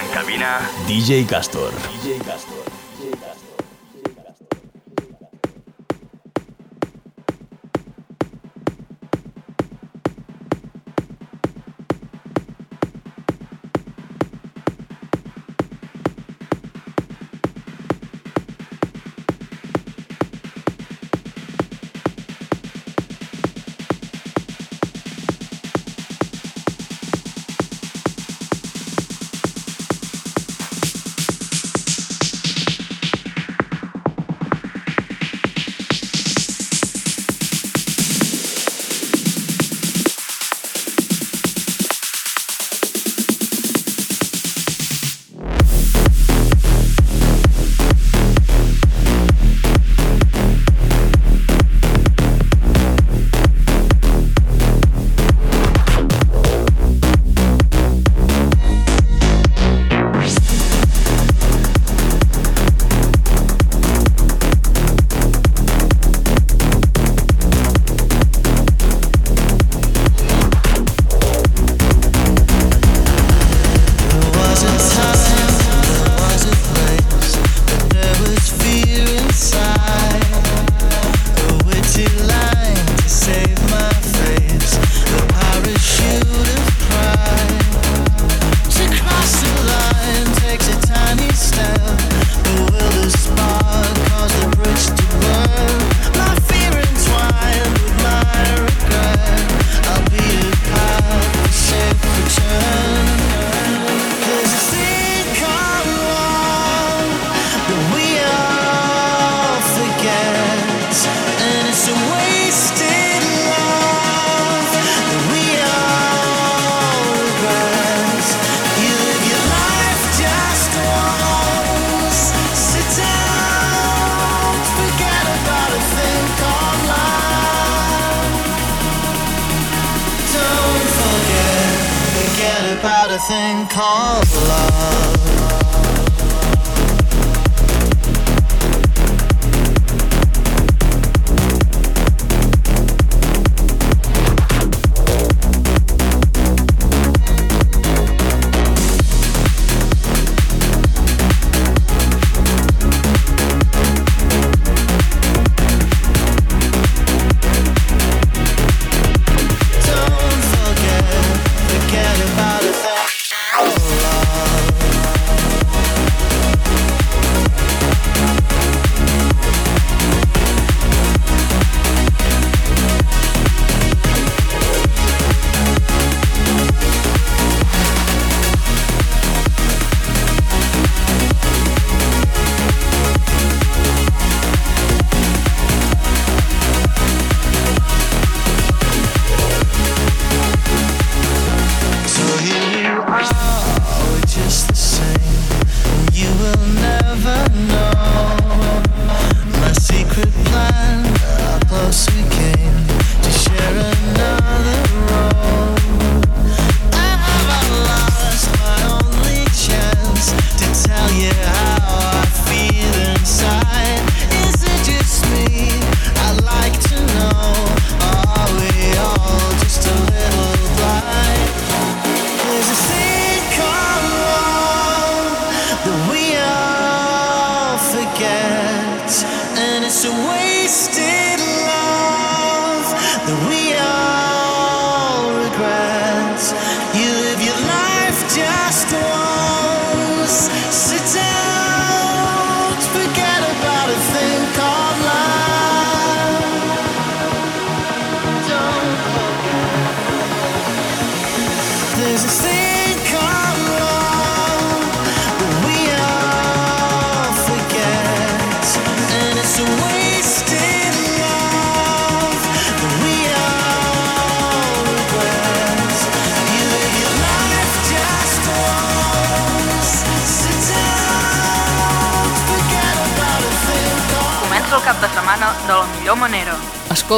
En cabina, DJ Castor. DJ Castor.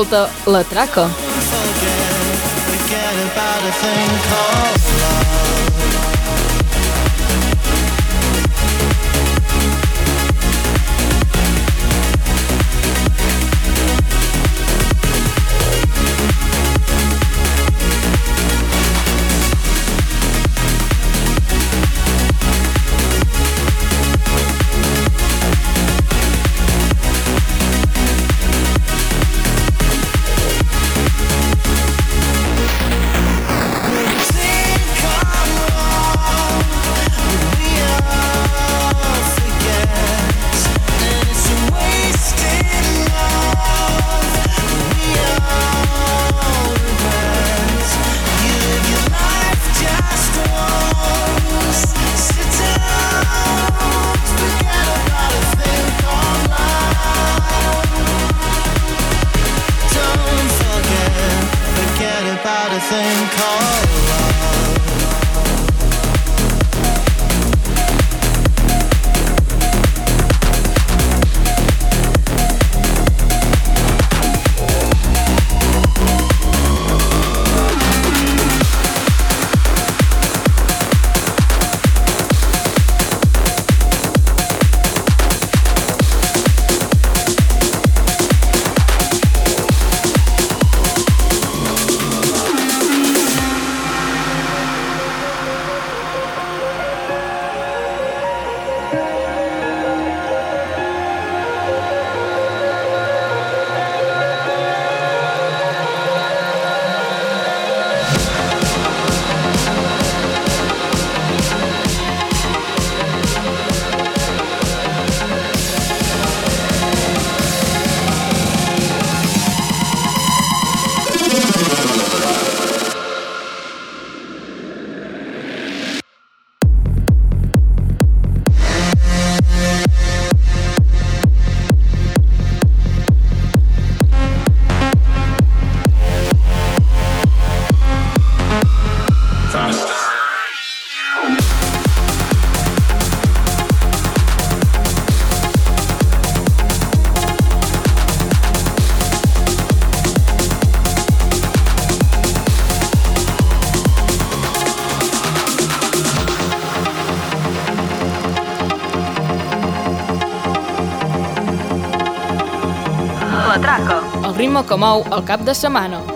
escolta La Traca. Forget, forget tema que mou al cap de setmana.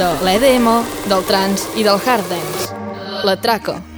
De l'EDM, del trance i del hard dance. La Traca.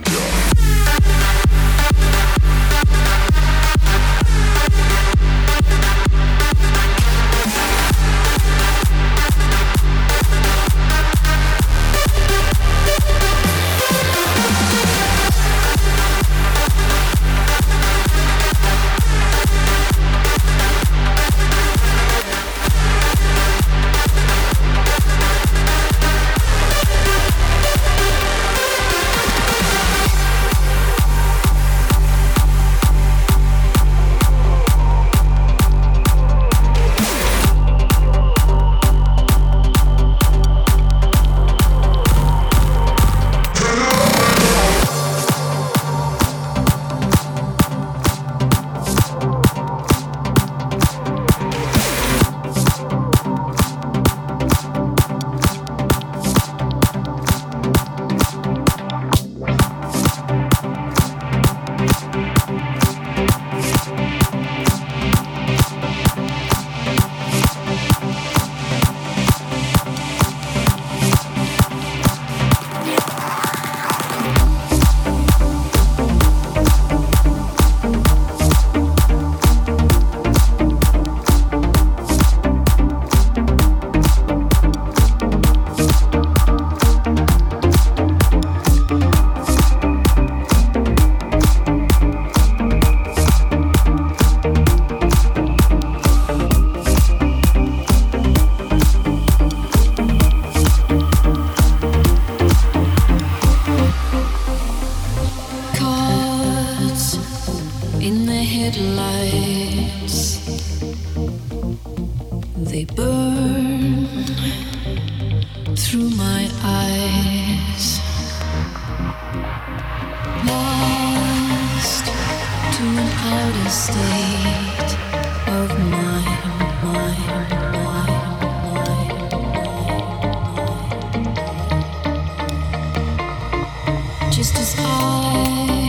just as I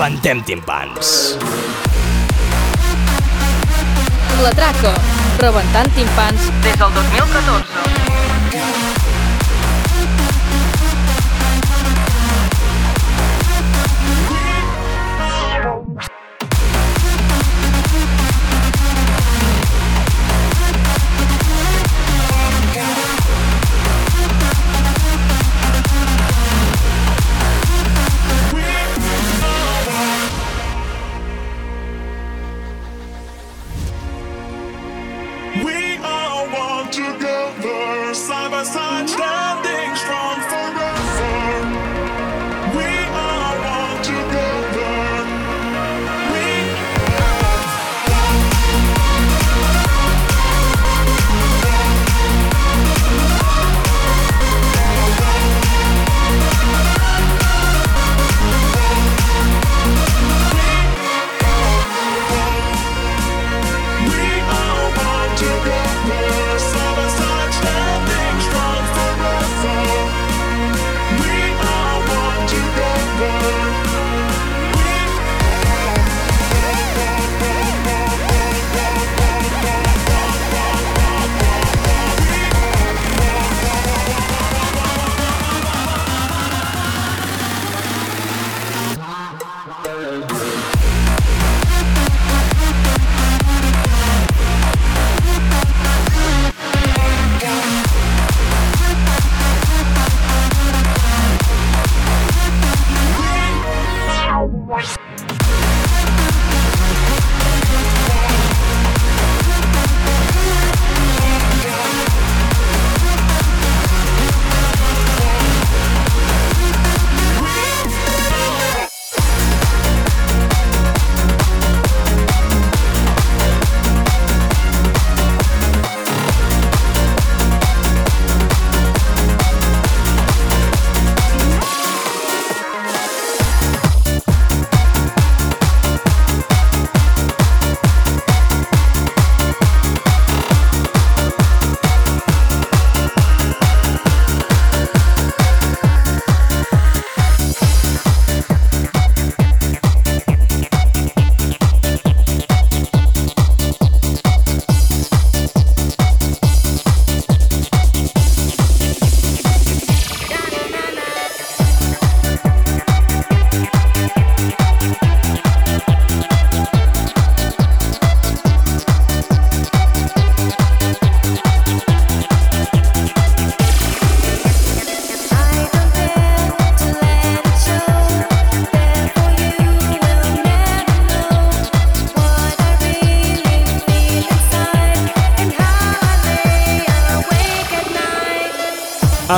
Rebentem timpans. La traca, rebentant timpans des del 2014.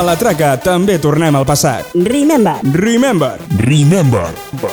La traca també tornem al passat. Remember. Remember. Remember. Remember.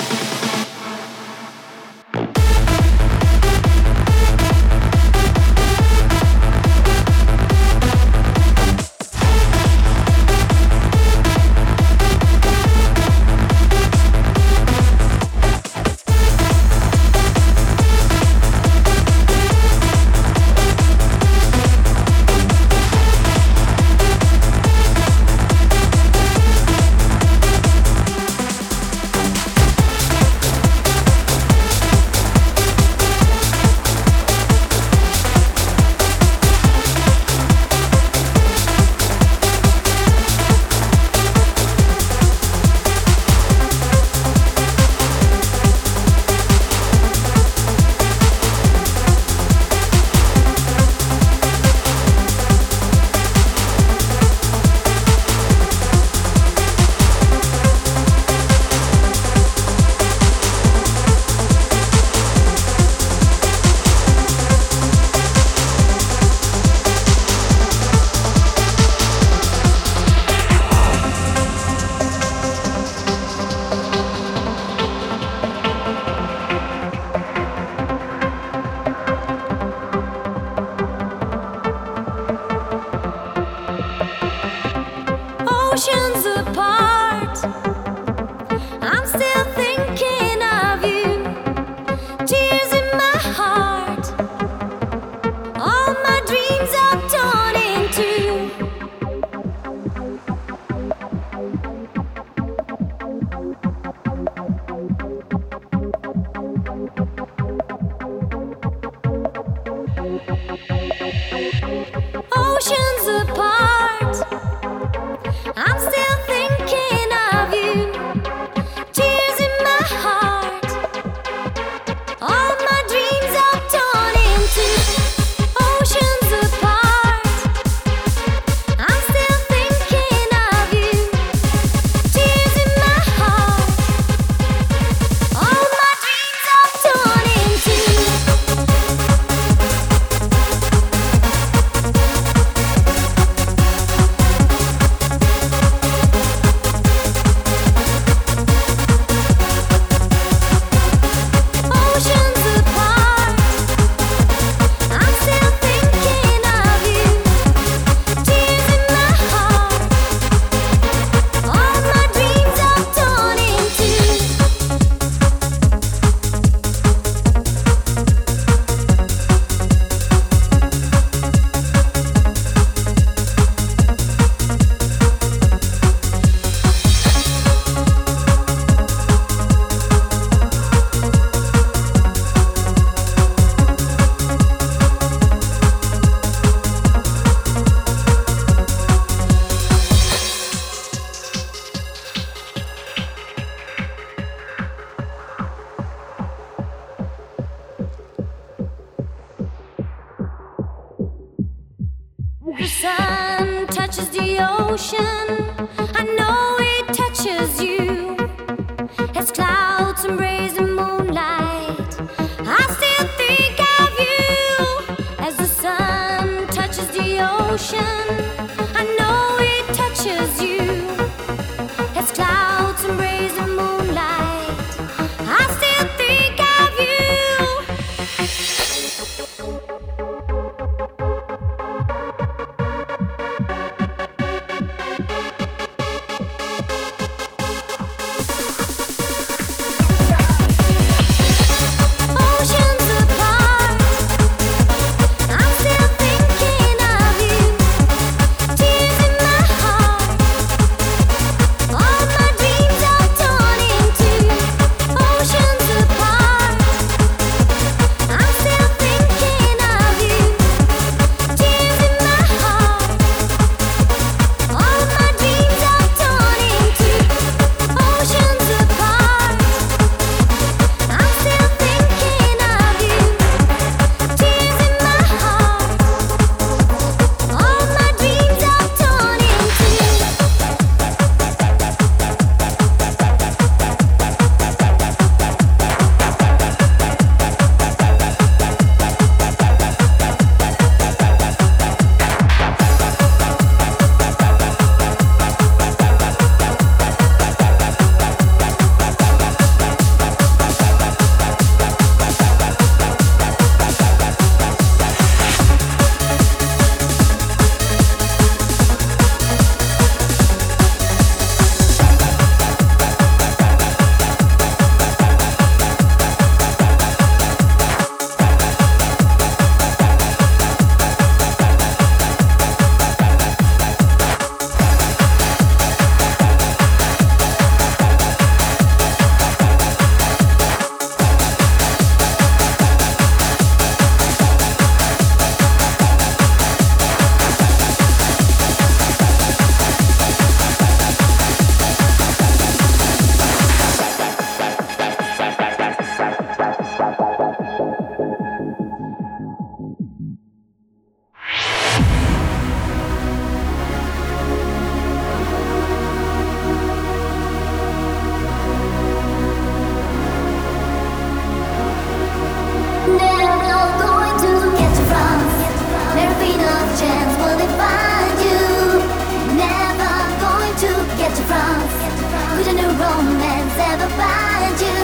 Romance ever find you?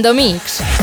Castor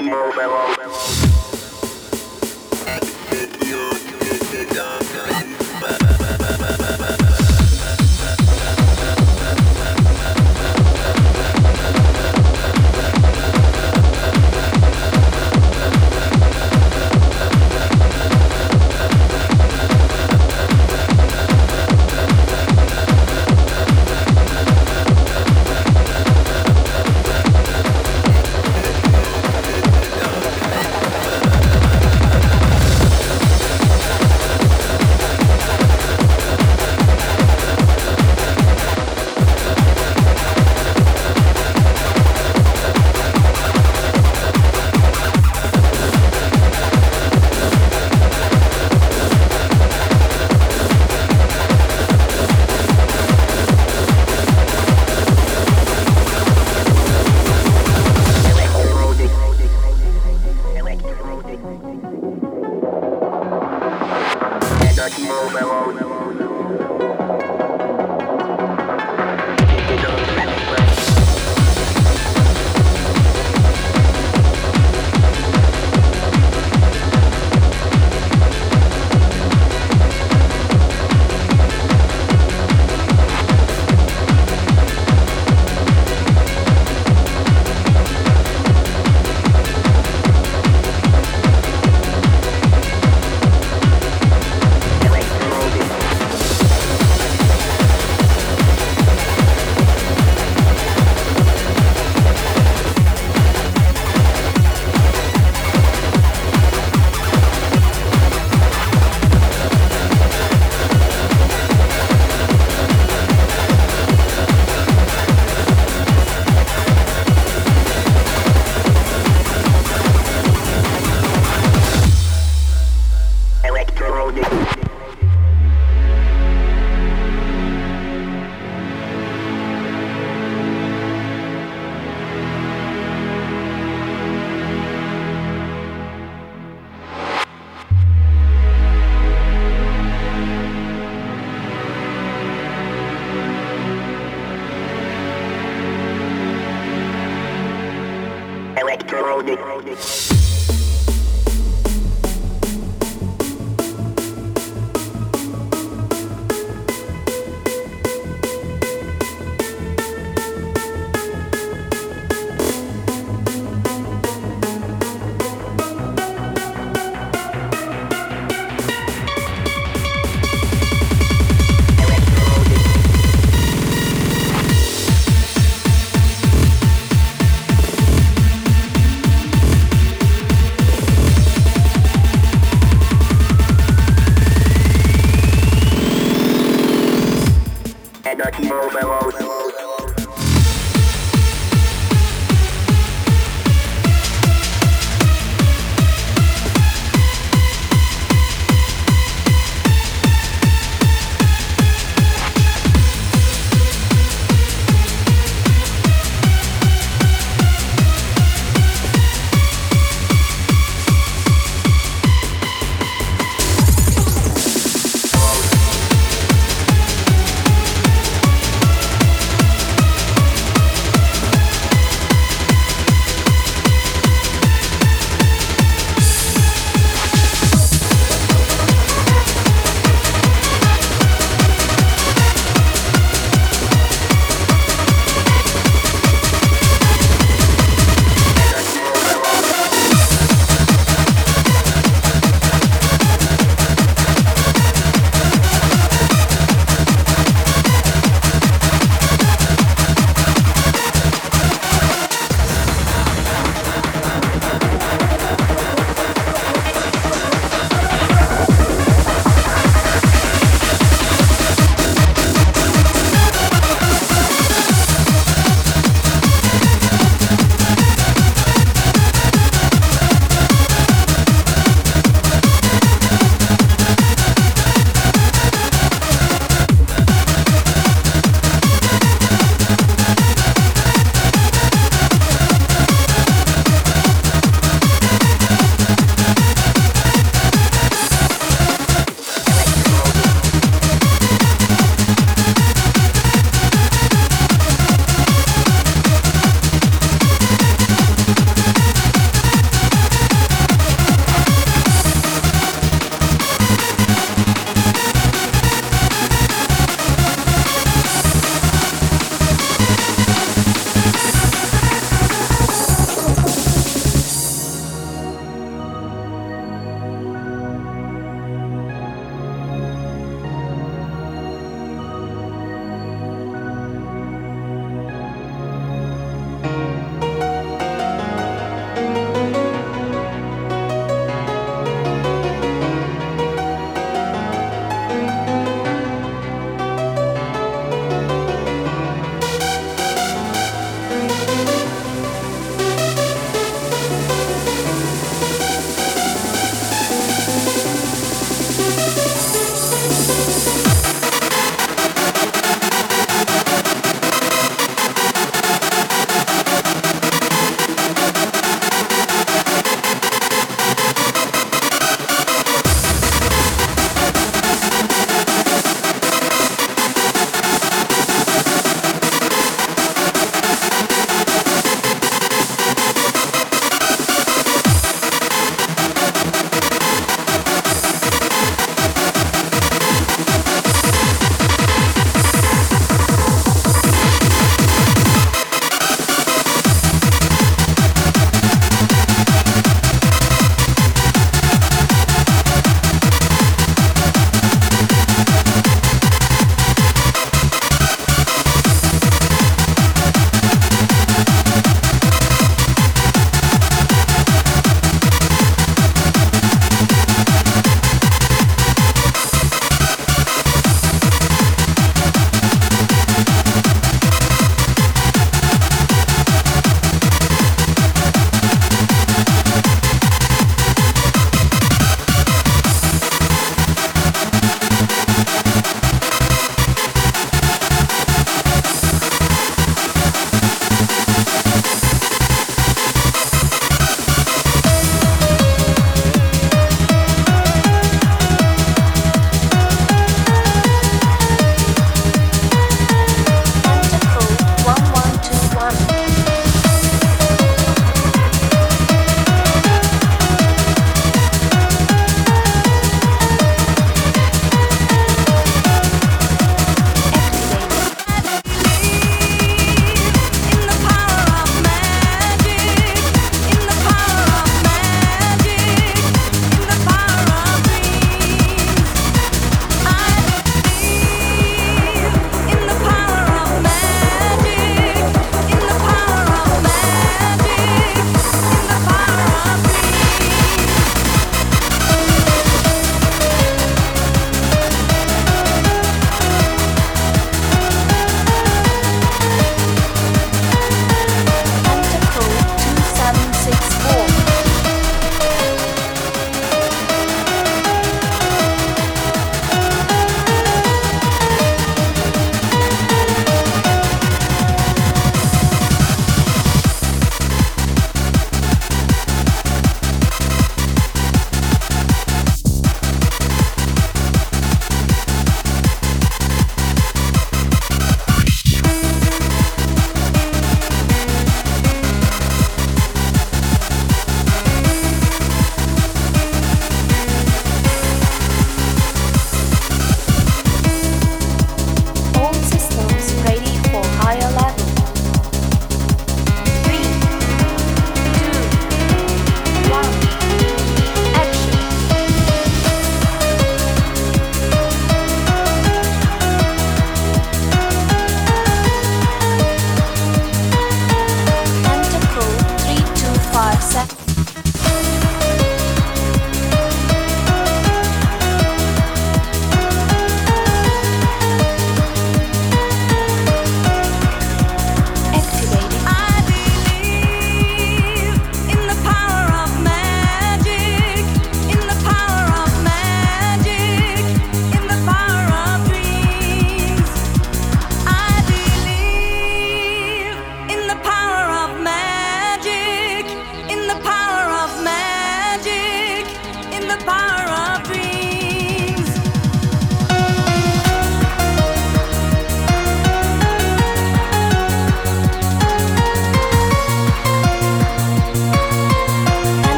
in the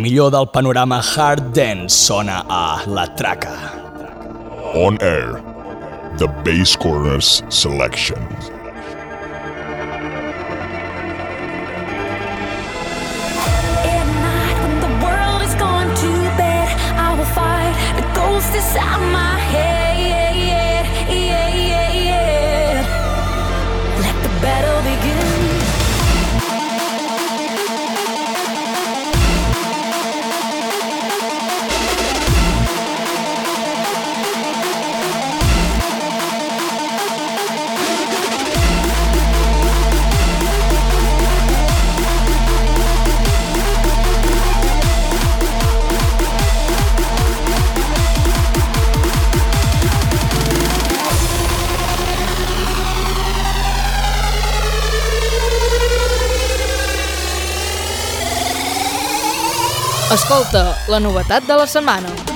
millor del panorama hard dance sona a La Traca. On Air, The Bass Corners Selection. la novetat de la setmana.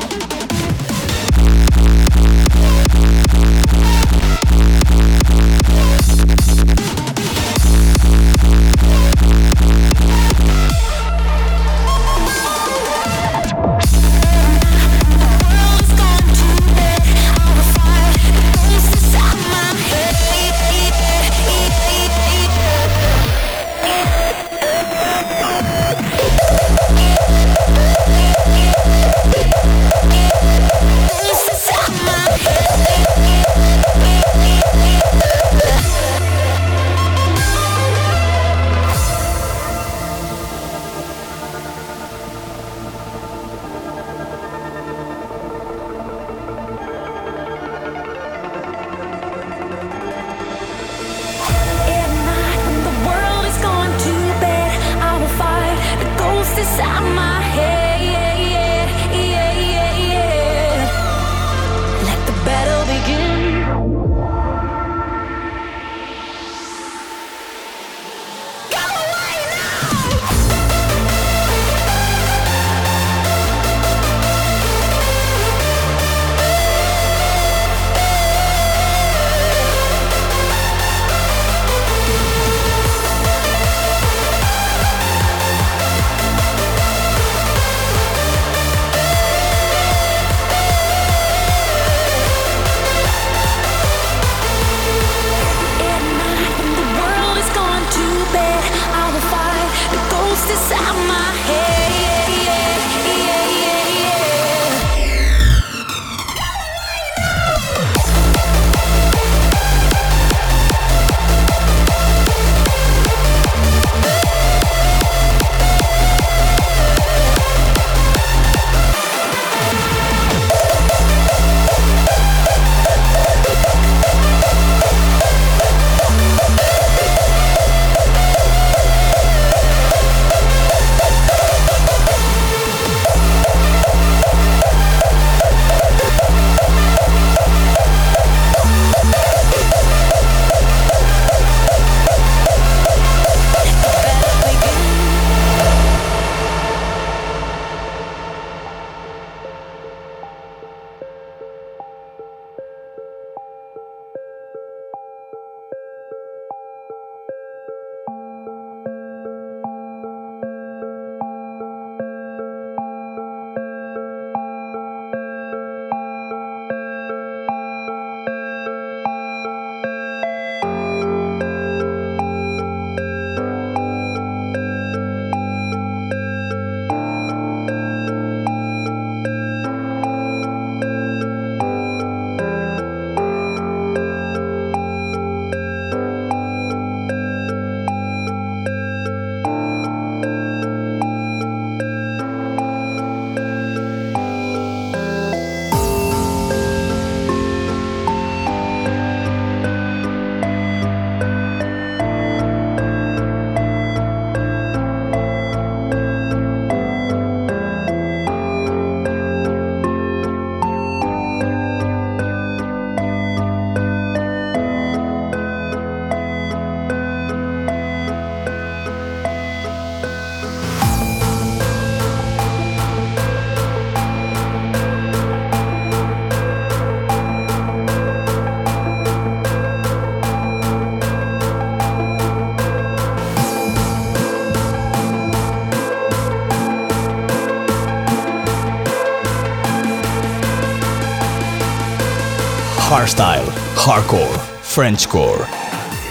Hardstyle, hardcore, Frenchcore.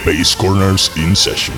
Bass Corners in session.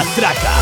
Matraca.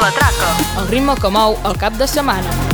la traca. El ritme que mou el cap de setmana.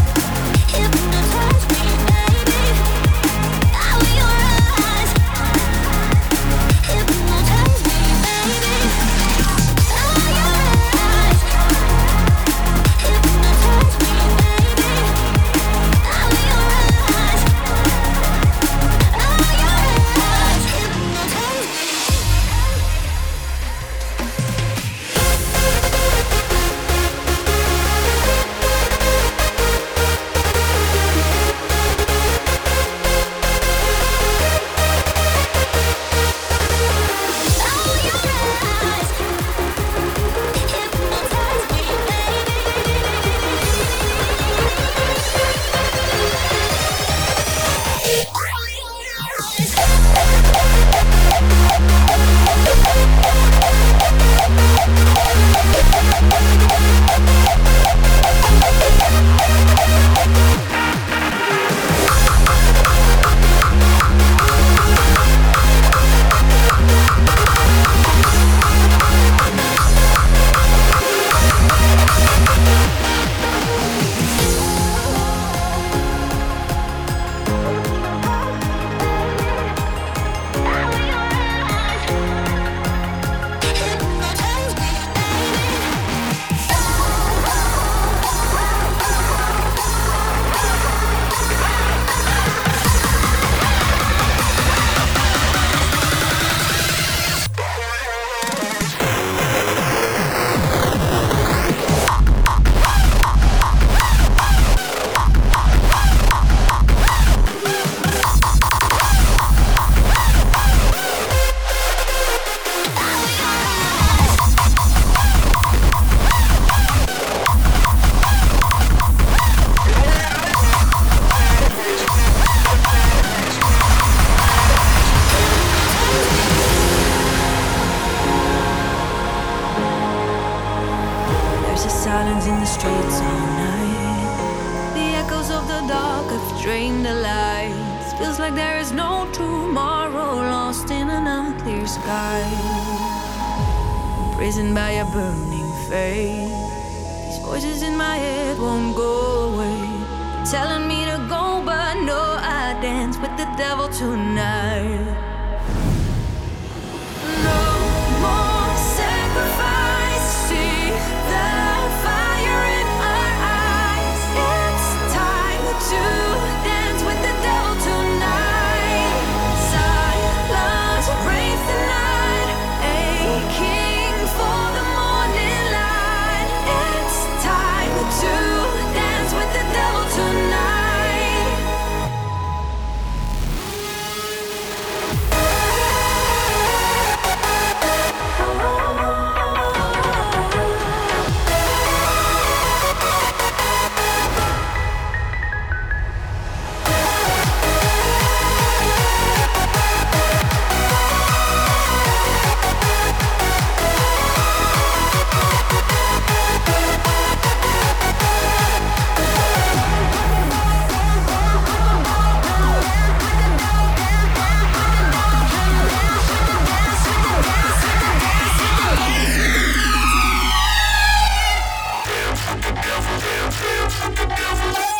Thank you.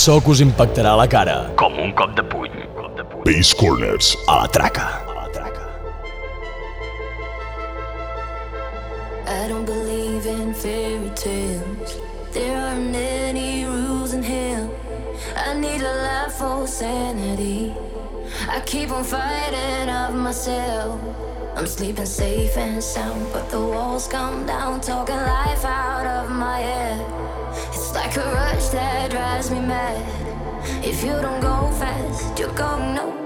So que us impactarà a la cara. Com un cop de puny. Bass Corners. A la traca. I don't believe in fairy tales. There aren't any rules in hell. I need a life for sanity. I keep on fighting of myself. I'm sleeping safe and sound, but the walls come down, talking life out of my head. Like a rush that drives me mad. If you don't go fast, you're going nowhere.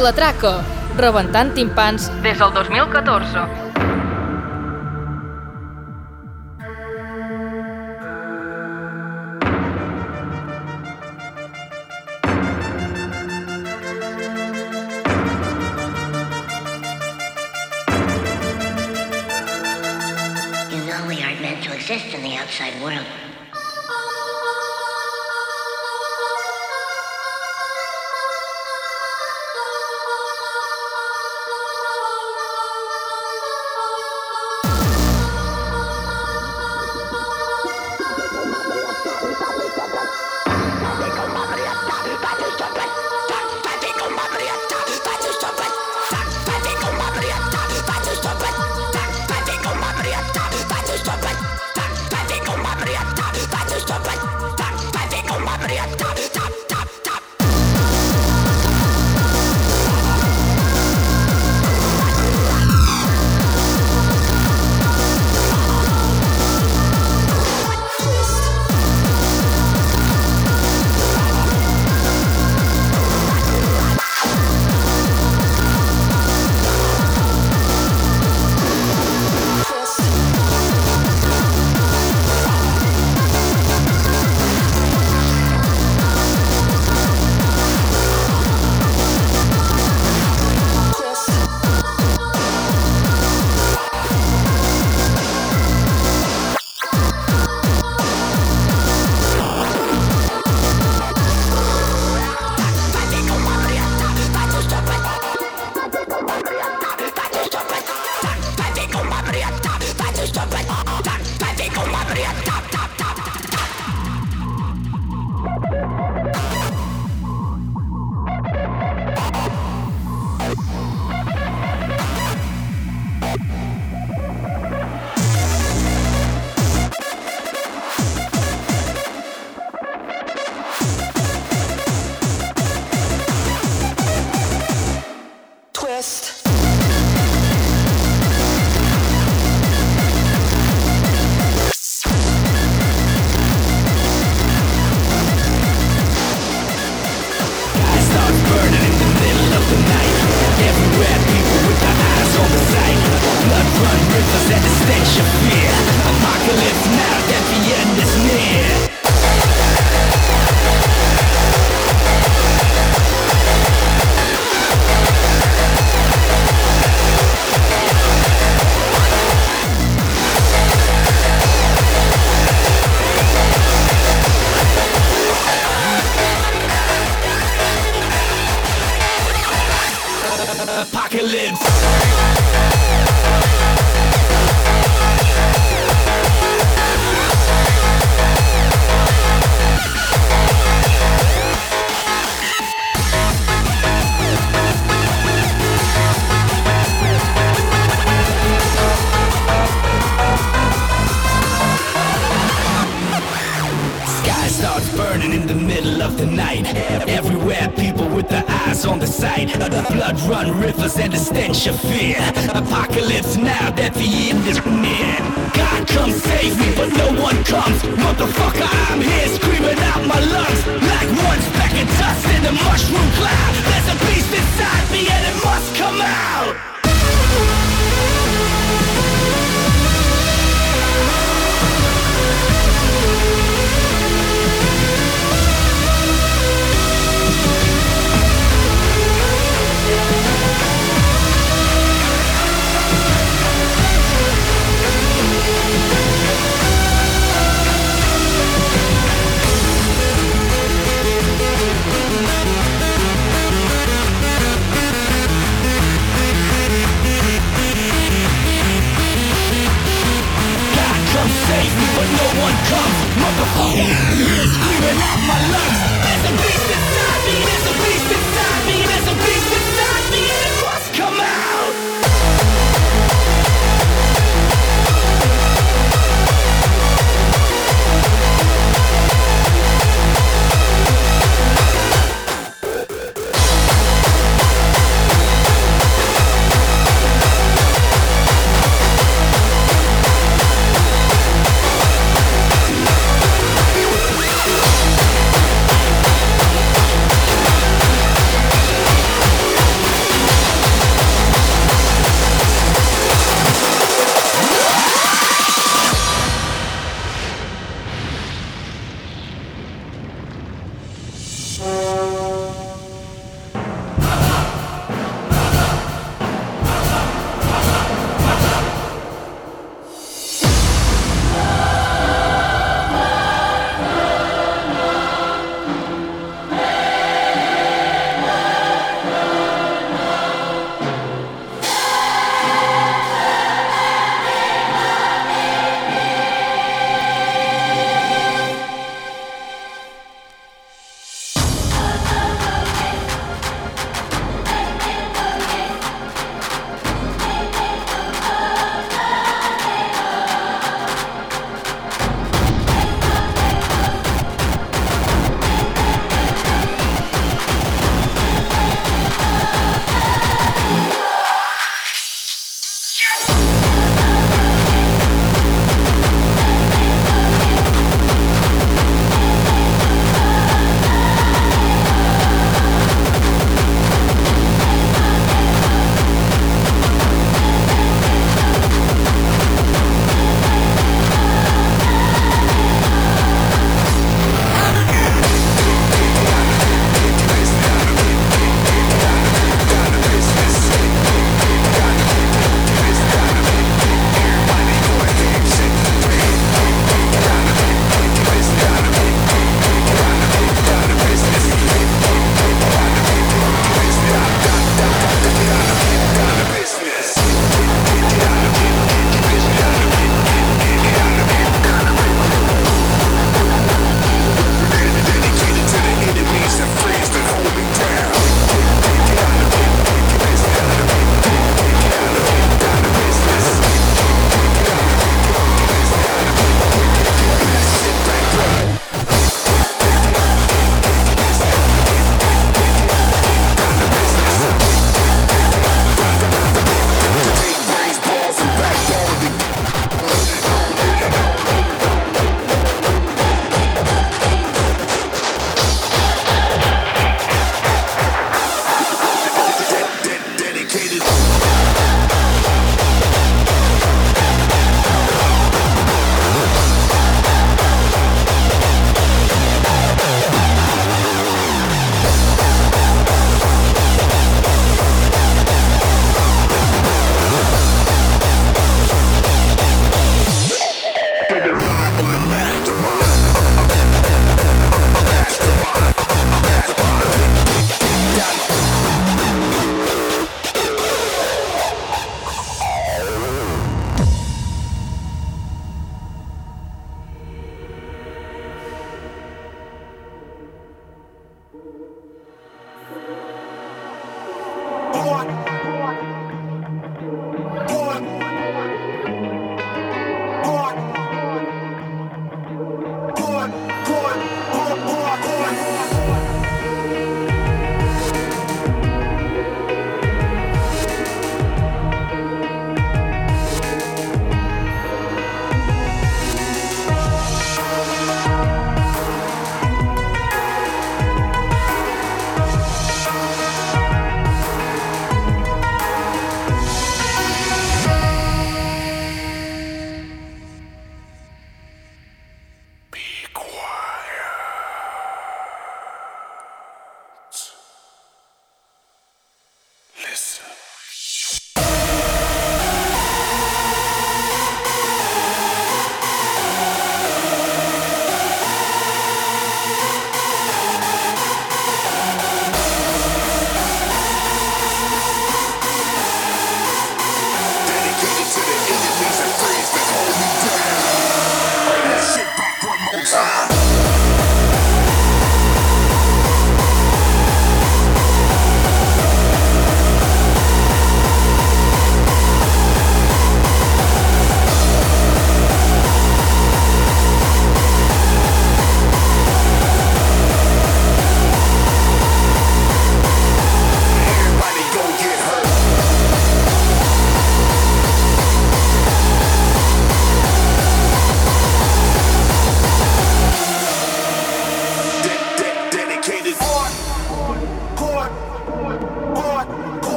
La Traca, rebentant timpans des del 2014. You know we aren't meant to exist in the outside world.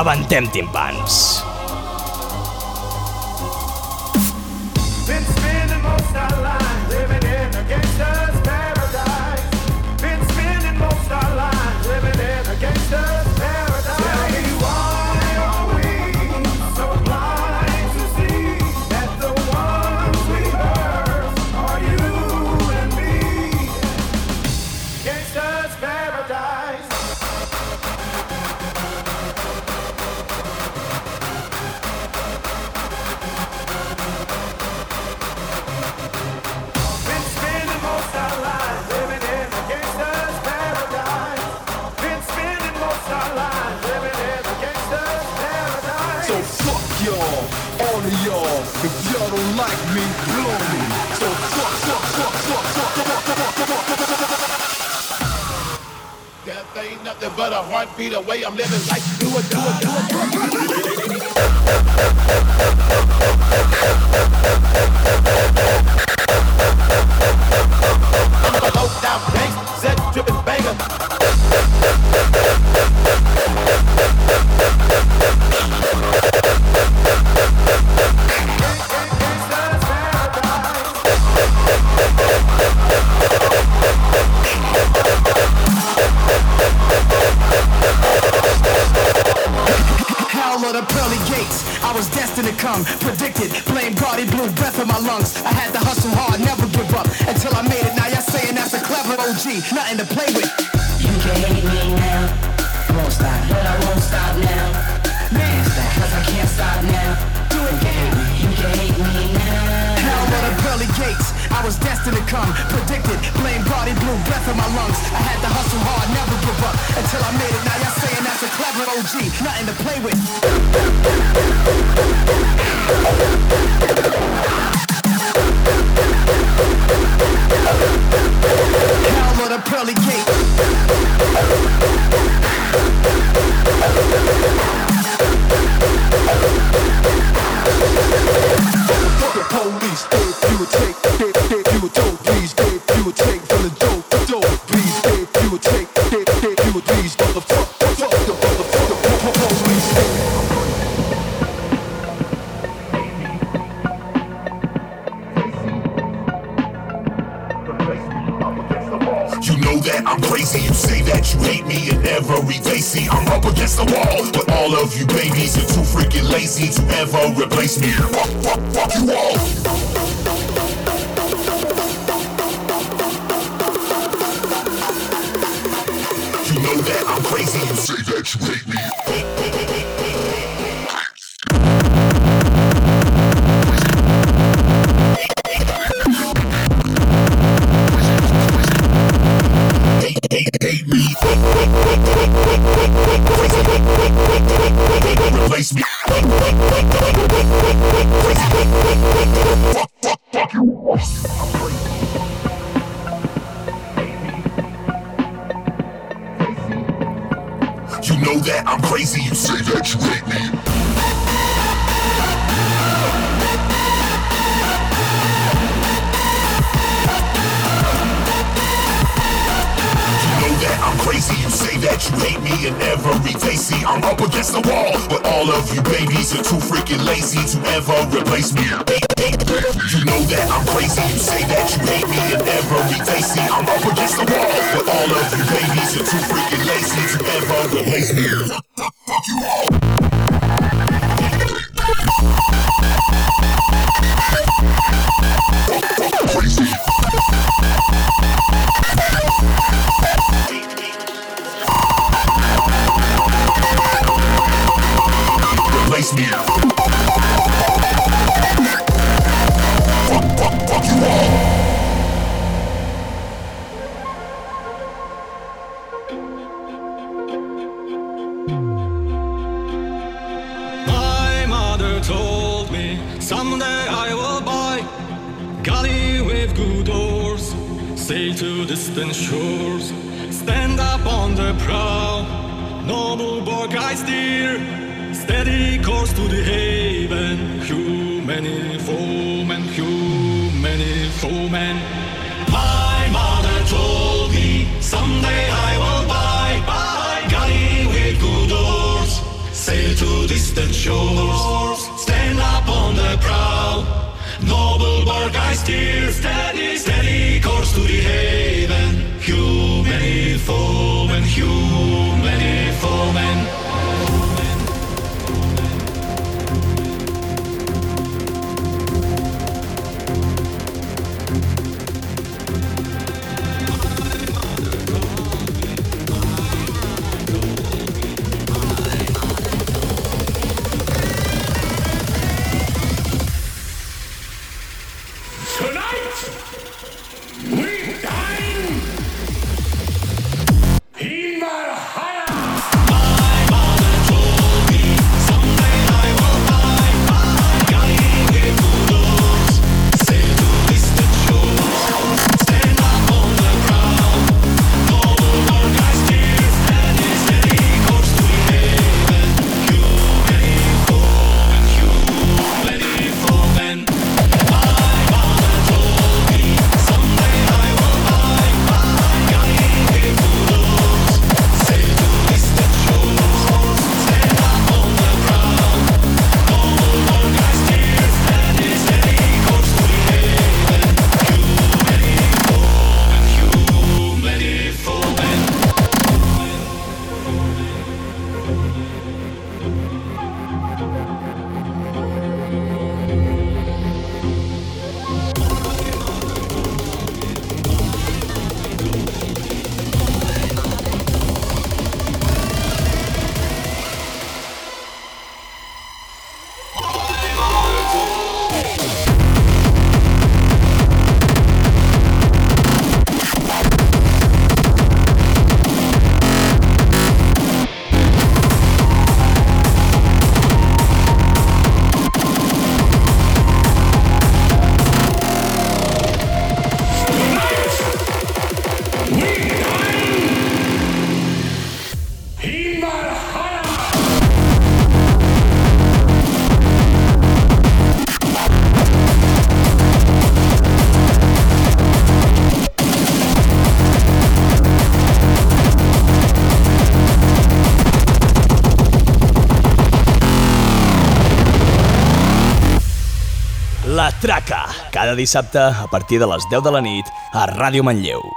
Rebentem timpans. Cada dissabte a partir de les 10 de la nit a Ràdio Manlleu.